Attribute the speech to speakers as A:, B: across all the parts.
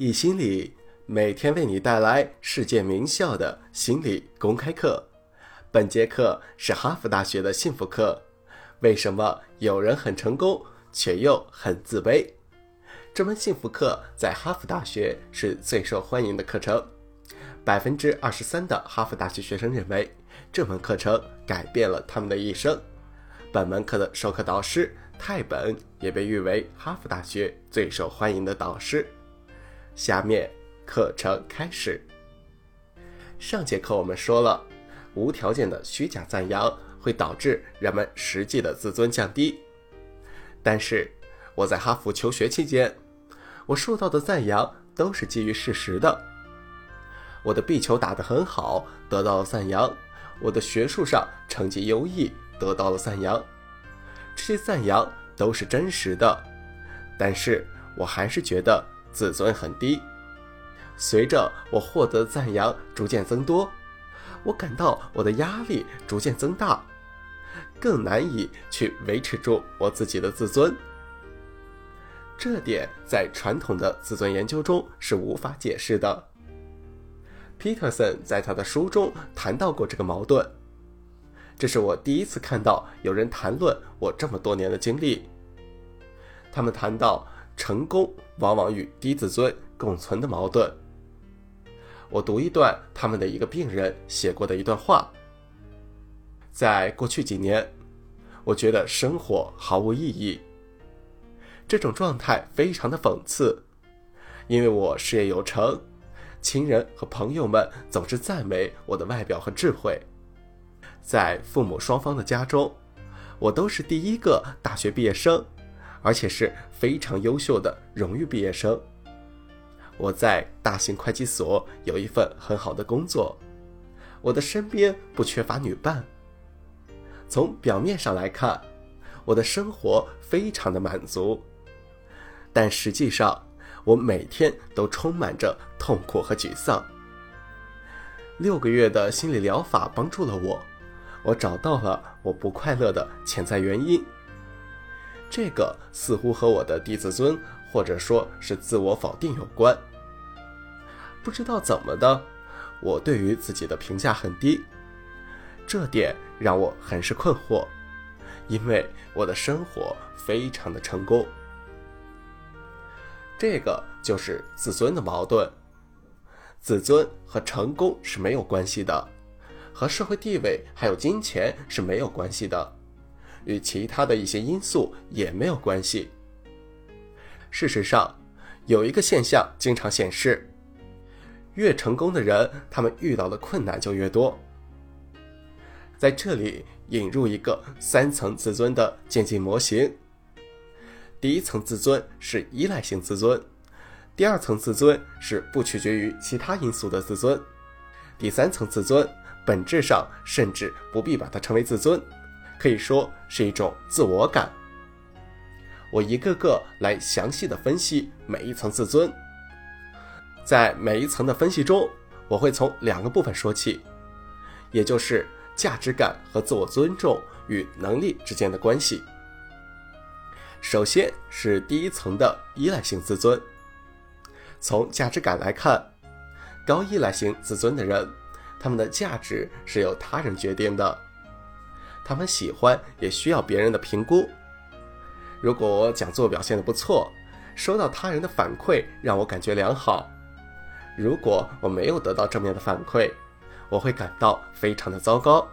A: 易心理每天为你带来世界名校的心理公开课。本节课是哈佛大学的幸福课。为什么有人很成功，却又很自卑？这门幸福课在哈佛大学是最受欢迎的课程。百分之二十三的哈佛大学学生认为，这门课程改变了他们的一生。本门课的授课导师泰本也被誉为哈佛大学最受欢迎的导师。下面课程开始。上节课我们说了，无条件的虚假赞扬会导致人们实际的自尊降低。但是我在哈佛求学期间，我受到的赞扬都是基于事实的。我的壁球打得很好，得到了赞扬；我的学术上成绩优异，得到了赞扬。这些赞扬都是真实的，但是我还是觉得。自尊很低，随着我获得的赞扬逐渐增多，我感到我的压力逐渐增大，更难以去维持住我自己的自尊。这点在传统的自尊研究中是无法解释的。Peterson 在他的书中谈到过这个矛盾，这是我第一次看到有人谈论我这么多年的经历。他们谈到。成功往往与低自尊共存的矛盾。我读一段他们的一个病人写过的一段话。在过去几年，我觉得生活毫无意义。这种状态非常的讽刺，因为我事业有成，亲人和朋友们总是赞美我的外表和智慧。在父母双方的家中，我都是第一个大学毕业生。而且是非常优秀的荣誉毕业生。我在大型会计所有一份很好的工作，我的身边不缺乏女伴。从表面上来看，我的生活非常的满足，但实际上我每天都充满着痛苦和沮丧。六个月的心理疗法帮助了我，我找到了我不快乐的潜在原因。这个似乎和我的低自尊，或者说是自我否定有关。不知道怎么的，我对于自己的评价很低，这点让我很是困惑，因为我的生活非常的成功。这个就是自尊的矛盾。自尊和成功是没有关系的，和社会地位还有金钱是没有关系的。与其他的一些因素也没有关系。事实上，有一个现象经常显示，越成功的人，他们遇到的困难就越多。在这里引入一个三层自尊的渐进模型。第一层自尊是依赖性自尊，第二层自尊是不取决于其他因素的自尊，第三层自尊本质上甚至不必把它称为自尊。可以说是一种自我感。我一个个来详细的分析每一层自尊。在每一层的分析中，我会从两个部分说起，也就是价值感和自我尊重与能力之间的关系。首先是第一层的依赖性自尊。从价值感来看，高依赖性自尊的人，他们的价值是由他人决定的。他们喜欢也需要别人的评估。如果我讲座表现的不错，收到他人的反馈让我感觉良好；如果我没有得到正面的反馈，我会感到非常的糟糕。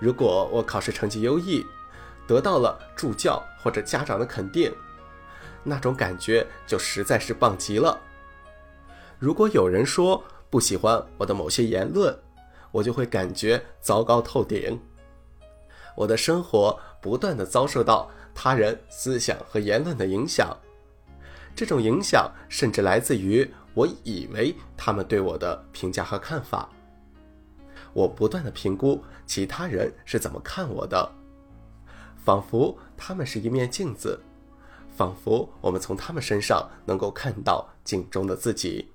A: 如果我考试成绩优异，得到了助教或者家长的肯定，那种感觉就实在是棒极了。如果有人说不喜欢我的某些言论，我就会感觉糟糕透顶。我的生活不断的遭受到他人思想和言论的影响，这种影响甚至来自于我以为他们对我的评价和看法。我不断的评估其他人是怎么看我的，仿佛他们是一面镜子，仿佛我们从他们身上能够看到镜中的自己，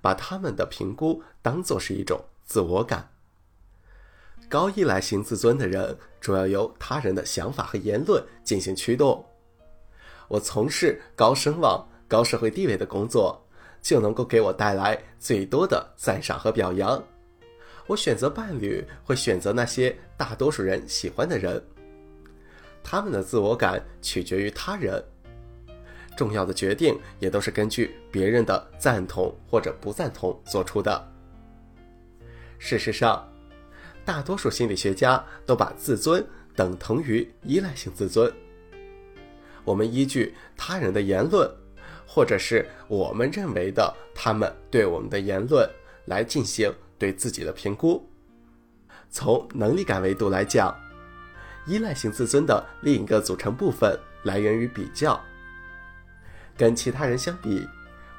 A: 把他们的评估当做是一种自我感。高依赖型自尊的人主要由他人的想法和言论进行驱动。我从事高声望、高社会地位的工作，就能够给我带来最多的赞赏和表扬。我选择伴侣会选择那些大多数人喜欢的人。他们的自我感取决于他人，重要的决定也都是根据别人的赞同或者不赞同做出的。事实上，大多数心理学家都把自尊等同于依赖性自尊。我们依据他人的言论，或者是我们认为的他们对我们的言论来进行对自己的评估。从能力感维度来讲，依赖性自尊的另一个组成部分来源于比较。跟其他人相比，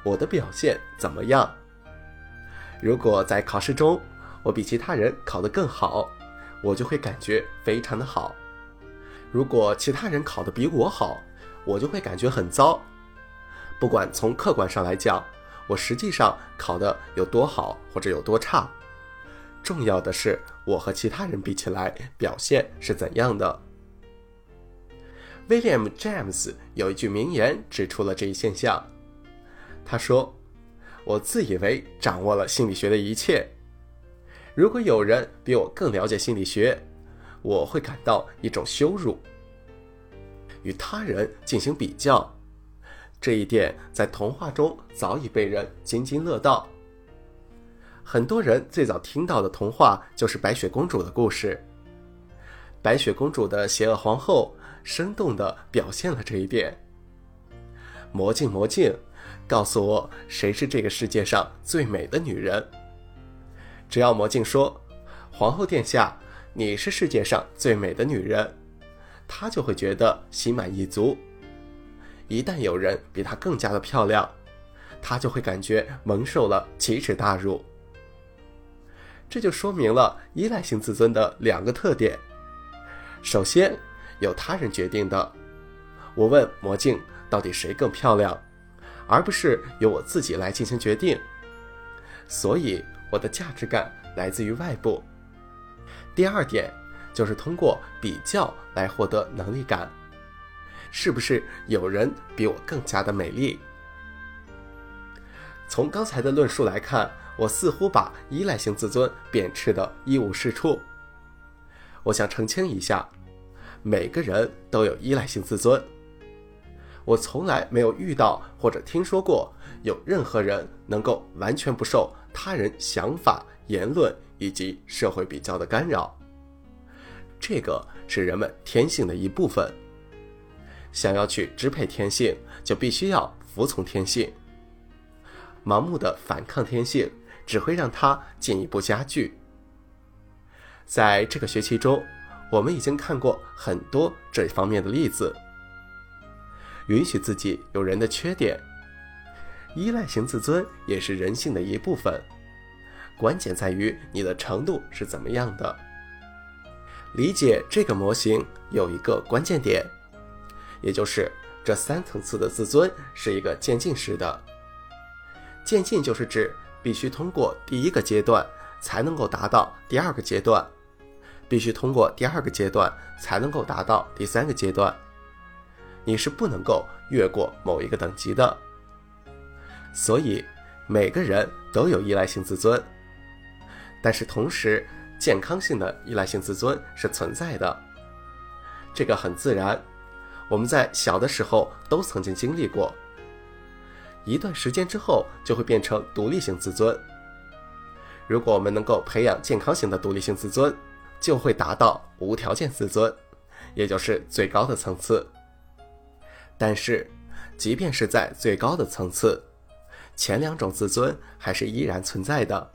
A: 我的表现怎么样？如果在考试中我比其他人考得更好，我就会感觉非常的好；如果其他人考得比我好，我就会感觉很糟。不管从客观上来讲，我实际上考的有多好或者有多差，重要的是我和其他人比起来表现是怎样的。William James 有一句名言指出了这一现象，他说：“我自以为掌握了心理学的一切，如果有人比我更了解心理学，我会感到一种羞辱。”与他人进行比较，这一点在童话中早已被人津津乐道。很多人最早听到的童话就是白雪公主的故事。白雪公主的邪恶皇后生动地表现了这一点。魔镜，魔镜，告诉我谁是这个世界上最美的女人。只要魔镜说：“皇后殿下，你是世界上最美的女人。”他就会觉得心满意足。一旦有人比她更加的漂亮，他就会感觉蒙受了奇耻大辱。这就说明了依赖性自尊的两个特点：首先，由他人决定的，我问魔镜到底谁更漂亮，而不是由我自己来进行决定。所以，我的价值感来自于外部。第二点。就是通过比较来获得能力感，是不是有人比我更加的美丽？从刚才的论述来看，我似乎把依赖性自尊贬斥的一无是处。我想澄清一下，每个人都有依赖性自尊。我从来没有遇到或者听说过有任何人能够完全不受他人想法、言论以及社会比较的干扰。这个是人们天性的一部分。想要去支配天性，就必须要服从天性。盲目的反抗天性，只会让它进一步加剧。在这个学期中，我们已经看过很多这方面的例子。允许自己有人的缺点，依赖型自尊也是人性的一部分。关键在于你的程度是怎么样的。理解这个模型有一个关键点，也就是这三层次的自尊是一个渐进式的。渐进就是指必须通过第一个阶段才能够达到第二个阶段，必须通过第二个阶段才能够达到第三个阶段。你是不能够越过某一个等级的。所以每个人都有依赖性自尊，但是同时。健康性的依赖性自尊是存在的，这个很自然，我们在小的时候都曾经经历过。一段时间之后就会变成独立性自尊。如果我们能够培养健康型的独立性自尊，就会达到无条件自尊，也就是最高的层次。但是，即便是在最高的层次，前两种自尊还是依然存在的。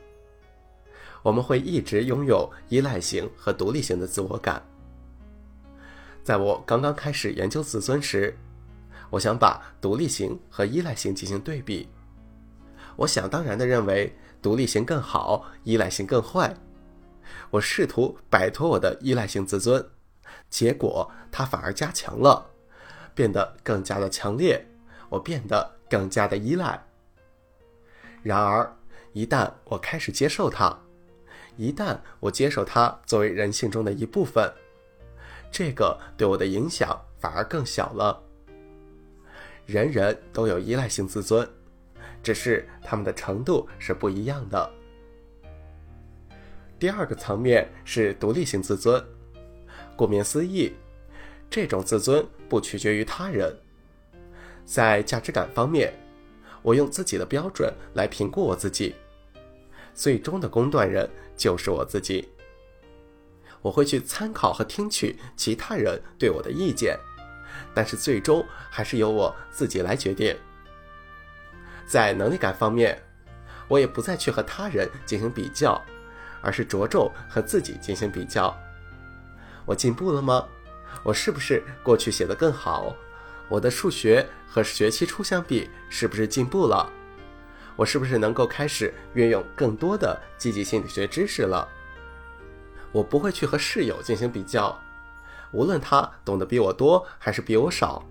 A: 我们会一直拥有依赖型和独立型的自我感。在我刚刚开始研究自尊时，我想把独立型和依赖型进行对比。我想当然的认为独立型更好，依赖性更坏。我试图摆脱我的依赖性自尊，结果它反而加强了，变得更加的强烈。我变得更加的依赖。然而，一旦我开始接受它，一旦我接受它作为人性中的一部分，这个对我的影响反而更小了。人人都有依赖性自尊，只是他们的程度是不一样的。第二个层面是独立性自尊，顾名思义，这种自尊不取决于他人。在价值感方面，我用自己的标准来评估我自己，最终的公断人就是我自己。我会去参考和听取其他人对我的意见，但是最终还是由我自己来决定。在能力感方面，我也不再去和他人进行比较，而是着重和自己进行比较。我进步了吗？我是不是过去写的更好？我的数学和学期初相比是不是进步了？我是不是能够开始运用更多的积极心理学知识了？我不会去和室友进行比较，无论他懂得比我多还是比我少，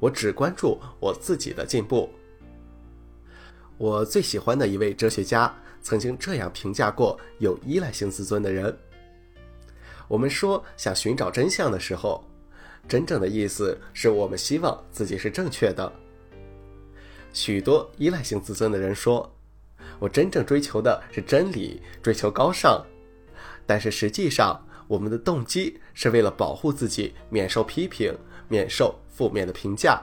A: 我只关注我自己的进步。我最喜欢的一位哲学家曾经这样评价过有依赖性自尊的人：我们说想寻找真相的时候，真正的意思是我们希望自己是正确的。许多依赖性自尊的人说：“我真正追求的是真理，追求高尚。”但是实际上，我们的动机是为了保护自己免受批评、免受负面的评价，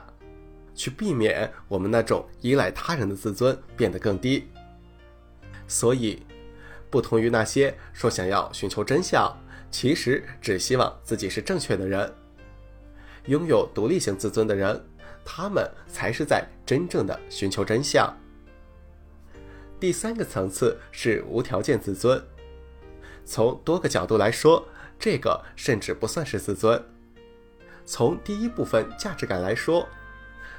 A: 去避免我们那种依赖他人的自尊变得更低。所以，不同于那些说想要寻求真相，其实只希望自己是正确的人，拥有独立性自尊的人，他们才是在真正的寻求真相。第三个层次是无条件自尊。从多个角度来说，这个甚至不算是自尊。从第一部分价值感来说，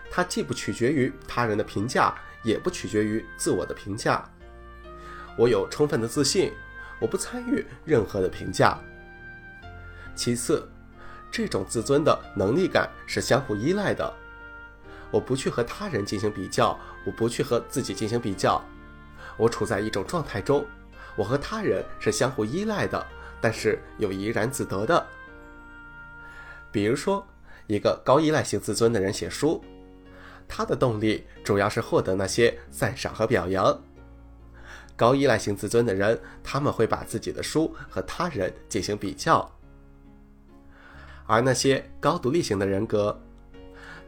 A: 它既不取决于他人的评价，也不取决于自我的评价。我有充分的自信，我不参与任何的评价。其次，这种自尊的能力感是相互依赖的。我不去和他人进行比较，我不去和自己进行比较，我处在一种状态中。我和他人是相互依赖的，但是又怡然自得的。比如说，一个高依赖性自尊的人写书，他的动力主要是获得那些赞赏和表扬。高依赖性自尊的人，他们会把自己的书和他人进行比较；而那些高独立型的人格，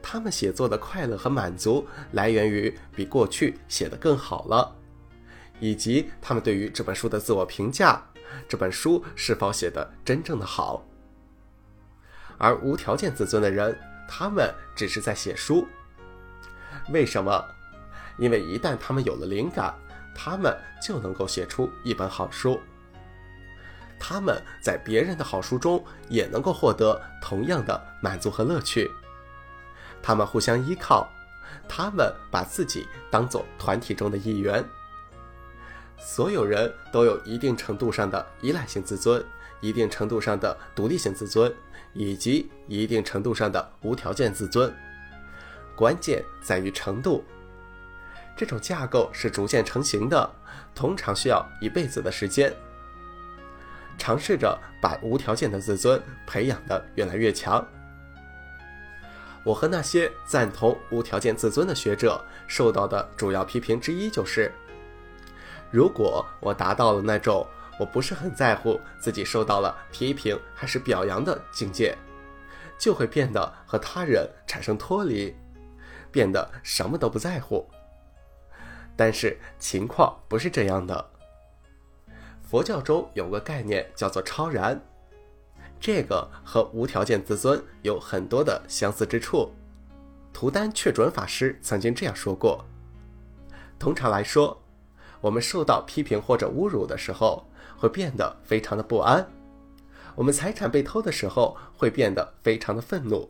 A: 他们写作的快乐和满足来源于比过去写的更好了。以及他们对于这本书的自我评价，这本书是否写的真正的好。而无条件自尊的人，他们只是在写书。为什么？因为一旦他们有了灵感，他们就能够写出一本好书。他们在别人的好书中也能够获得同样的满足和乐趣。他们互相依靠，他们把自己当做团体中的一员。所有人都有一定程度上的依赖性自尊，一定程度上的独立性自尊，以及一定程度上的无条件自尊。关键在于程度。这种架构是逐渐成型的，通常需要一辈子的时间。尝试着把无条件的自尊培养得越来越强。我和那些赞同无条件自尊的学者受到的主要批评之一就是。如果我达到了那种我不是很在乎自己受到了批评还是表扬的境界，就会变得和他人产生脱离，变得什么都不在乎。但是情况不是这样的。佛教中有个概念叫做超然，这个和无条件自尊有很多的相似之处。图丹确准法师曾经这样说过：通常来说。我们受到批评或者侮辱的时候，会变得非常的不安；我们财产被偷的时候，会变得非常的愤怒；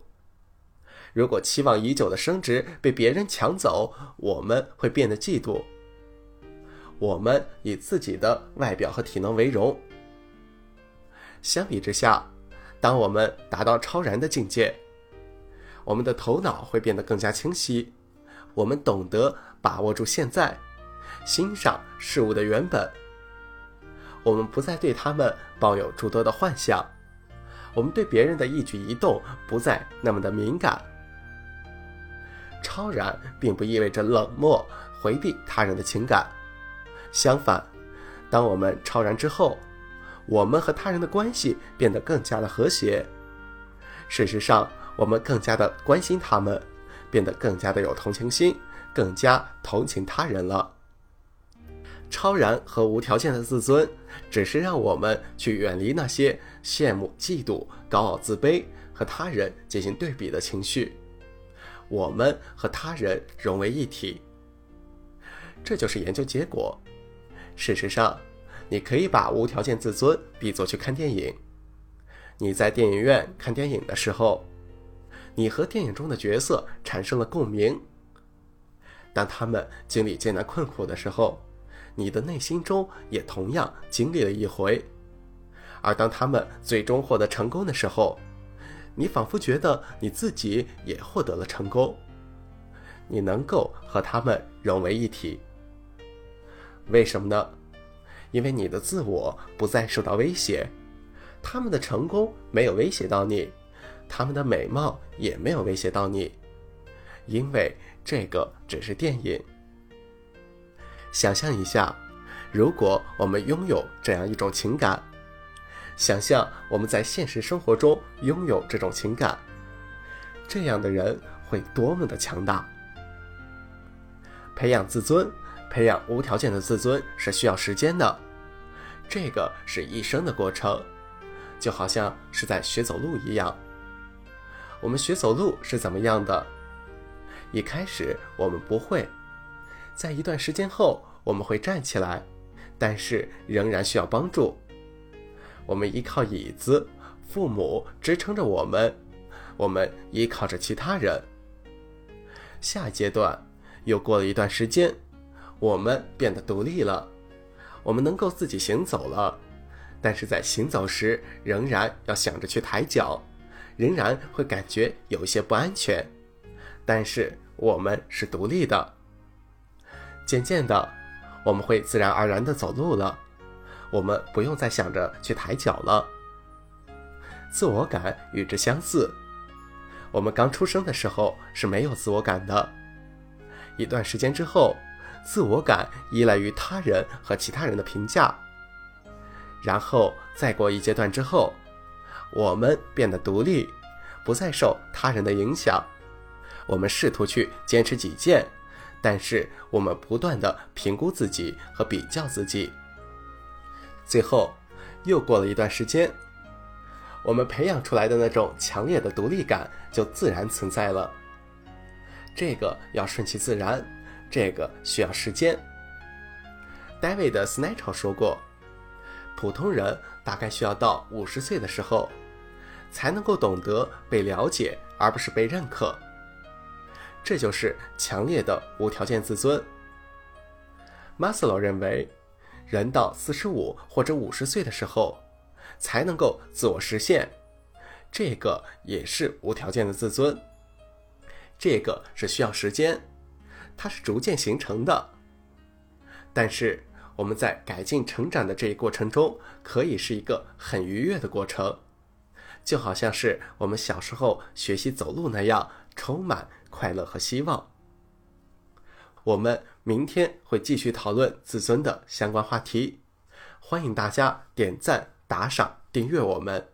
A: 如果期望已久的升职被别人抢走，我们会变得嫉妒。我们以自己的外表和体能为荣。相比之下，当我们达到超然的境界，我们的头脑会变得更加清晰，我们懂得把握住现在。欣赏事物的原本，我们不再对他们抱有诸多的幻想，我们对别人的一举一动不再那么的敏感。超然并不意味着冷漠回避他人的情感。相反，当我们超然之后，我们和他人的关系变得更加的和谐。事实上，我们更加的关心他们，变得更加的有同情心，更加同情他人了。超然和无条件的自尊，只是让我们去远离那些羡慕、嫉妒、高傲、自卑和他人进行对比的情绪，我们和他人融为一体。这就是研究结果。事实上，你可以把无条件自尊比作去看电影。你在电影院看电影的时候，你和电影中的角色产生了共鸣。当他们经历艰难困苦的时候，你的内心中也同样经历了一回，而当他们最终获得成功的时候，你仿佛觉得你自己也获得了成功，你能够和他们融为一体。为什么呢？因为你的自我不再受到威胁，他们的成功没有威胁到你，他们的美貌也没有威胁到你，因为这个只是电影。想象一下，如果我们拥有这样一种情感，想象我们在现实生活中拥有这种情感，这样的人会多么的强大！培养自尊，培养无条件的自尊是需要时间的，这个是一生的过程，就好像是在学走路一样。我们学走路是怎么样的？一开始我们不会。在一段时间后，我们会站起来，但是仍然需要帮助。我们依靠椅子，父母支撑着我们，我们依靠着其他人。下阶段，又过了一段时间，我们变得独立了，我们能够自己行走了，但是在行走时仍然要想着去抬脚，仍然会感觉有一些不安全，但是我们是独立的。渐渐的，我们会自然而然的走路了，我们不用再想着去抬脚了。自我感与之相似，我们刚出生的时候是没有自我感的，一段时间之后，自我感依赖于他人和其他人的评价，然后再过一阶段之后，我们变得独立，不再受他人的影响，我们试图去坚持己见。但是我们不断的评估自己和比较自己，最后又过了一段时间，我们培养出来的那种强烈的独立感就自然存在了。这个要顺其自然，这个需要时间。David s n a t c h e 说过，普通人大概需要到五十岁的时候，才能够懂得被了解，而不是被认可。这就是强烈的无条件自尊。马斯洛认为，人到四十五或者五十岁的时候，才能够自我实现，这个也是无条件的自尊。这个是需要时间，它是逐渐形成的。但是我们在改进成长的这一过程中，可以是一个很愉悦的过程，就好像是我们小时候学习走路那样，充满。快乐和希望。我们明天会继续讨论自尊的相关话题，欢迎大家点赞、打赏、订阅我们。